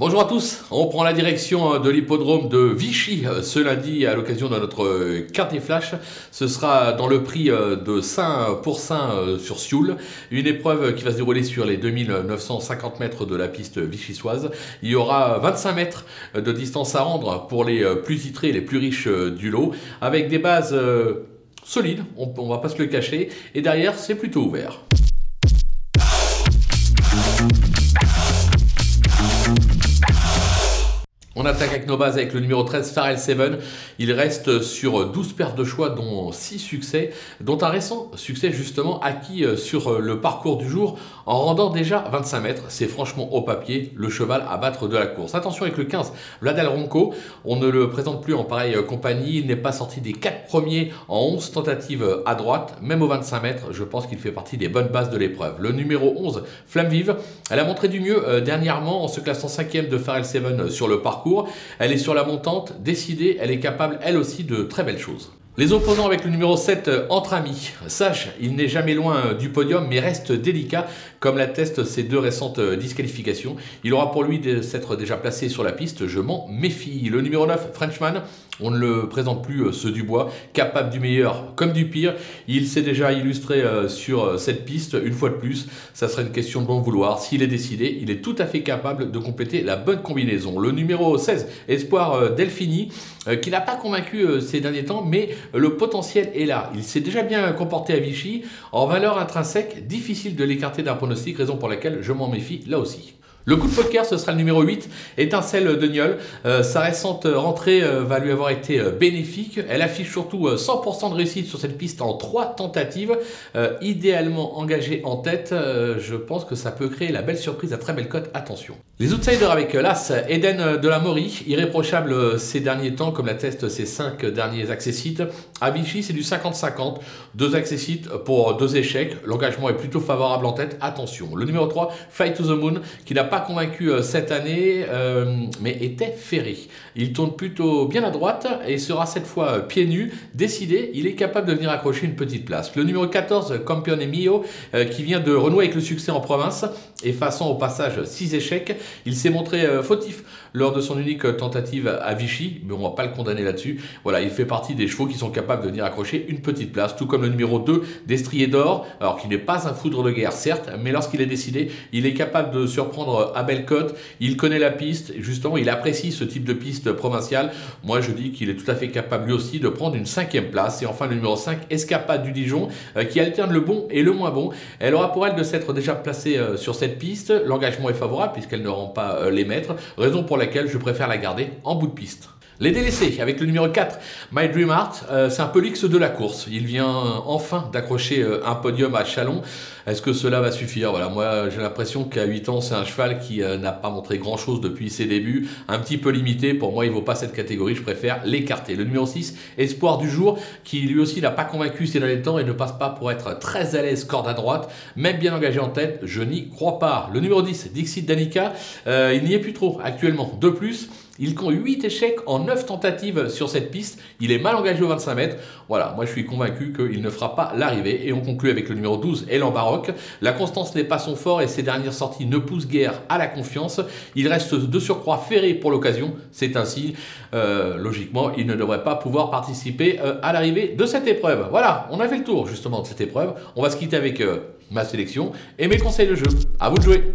Bonjour à tous, on prend la direction de l'hippodrome de Vichy ce lundi à l'occasion de notre quartier flash. Ce sera dans le prix de Saint pour Saint sur Sioule, une épreuve qui va se dérouler sur les 2950 mètres de la piste vichysoise. Il y aura 25 mètres de distance à rendre pour les plus titrés, les plus riches du lot, avec des bases solides, on, on va pas se le cacher, et derrière c'est plutôt ouvert. On attaque avec nos bases avec le numéro 13, Farrell Seven. Il reste sur 12 pertes de choix, dont 6 succès, dont un récent succès justement acquis euh, sur euh, le parcours du jour en rendant déjà 25 mètres. C'est franchement au papier le cheval à battre de la course. Attention avec le 15, Vladel Ronco. On ne le présente plus en pareille euh, compagnie. Il n'est pas sorti des 4 premiers en 11 tentatives à droite. Même aux 25 mètres, je pense qu'il fait partie des bonnes bases de l'épreuve. Le numéro 11, Flamme Vive. Elle a montré du mieux dernièrement en se classant 5 de Farrell Seven sur le parcours elle est sur la montante, décidée, elle est capable elle aussi de très belles choses. Les opposants avec le numéro 7 euh, entre amis. Sache, il n'est jamais loin euh, du podium mais reste délicat comme l'attestent ses deux récentes euh, disqualifications. Il aura pour lui de s'être déjà placé sur la piste, je m'en méfie. Le numéro 9, Frenchman, on ne le présente plus ce Dubois, capable du meilleur comme du pire. Il s'est déjà illustré sur cette piste une fois de plus. Ça serait une question de bon vouloir. S'il est décidé, il est tout à fait capable de compléter la bonne combinaison. Le numéro 16, Espoir Delphini, qui n'a pas convaincu ces derniers temps, mais le potentiel est là. Il s'est déjà bien comporté à Vichy. En valeur intrinsèque, difficile de l'écarter d'un pronostic, raison pour laquelle je m'en méfie là aussi. Le coup de poker, ce sera le numéro 8, Étincelle de Niol. Euh, sa récente rentrée euh, va lui avoir été euh, bénéfique. Elle affiche surtout 100% de réussite sur cette piste en 3 tentatives. idéalement engagée en tête, je pense que ça peut créer la belle surprise à très belle cote. Attention. Les outsiders avec l'As, Eden de la Maury, irréprochable ces derniers temps, comme l'attestent ses 5 derniers accessites. À Vichy, c'est du 50-50. Deux accessites pour deux échecs. L'engagement est plutôt favorable en tête. Attention. Le numéro 3, Fight to the Moon, qui n'a pas convaincu euh, cette année, euh, mais était ferré. Il tourne plutôt bien à droite et sera cette fois euh, pieds nus. Décidé, il est capable de venir accrocher une petite place. Le numéro 14, Campione Mio, qui vient de renouer avec le succès en province, effaçant au passage 6 échecs. Il s'est montré fautif lors de son unique tentative à Vichy, mais on va pas le condamner là-dessus. Voilà, il fait partie des chevaux qui sont capables de venir accrocher une petite place, tout comme le numéro 2, Destrier d'Or, alors qu'il n'est pas un foudre de guerre, certes, mais lorsqu'il est décidé, il est capable de surprendre à Bellecote. Il connaît la piste, justement, il apprécie ce type de piste provinciale. Moi, je dis qu'il est tout à fait capable lui aussi de prendre une cinquième place. Et enfin, le numéro 5, Escapade du Dijon, euh, qui alterne le bon et le moins bon. Elle aura pour elle de s'être déjà placée euh, sur cette piste. L'engagement est favorable puisqu'elle ne rend pas euh, les mètres, raison pour laquelle je préfère la garder en bout de piste. Les délaissés, avec le numéro 4, My Dream Heart, euh, c'est un peu l'X de la course. Il vient enfin d'accrocher euh, un podium à Chalon. Est-ce que cela va suffire? Voilà, moi j'ai l'impression qu'à 8 ans, c'est un cheval qui euh, n'a pas montré grand-chose depuis ses débuts. Un petit peu limité, pour moi il ne vaut pas cette catégorie, je préfère l'écarter. Le numéro 6, Espoir du jour, qui lui aussi n'a pas convaincu ces derniers temps et ne passe pas pour être très à l'aise corde à droite, même bien engagé en tête, je n'y crois pas. Le numéro 10, Dixit Danica, il n'y est plus trop actuellement. De plus, il compte 8 échecs en 9 tentatives sur cette piste. Il est mal engagé au 25 mètres. Voilà, moi je suis convaincu qu'il ne fera pas l'arrivée. Et on conclut avec le numéro 12, Elan Baroque. La constance n'est pas son fort et ses dernières sorties ne poussent guère à la confiance. Il reste de surcroît ferré pour l'occasion. C'est ainsi, euh, logiquement, il ne devrait pas pouvoir participer euh, à l'arrivée de cette épreuve. Voilà, on a fait le tour justement de cette épreuve. On va se quitter avec euh, ma sélection et mes conseils de jeu. À vous de jouer.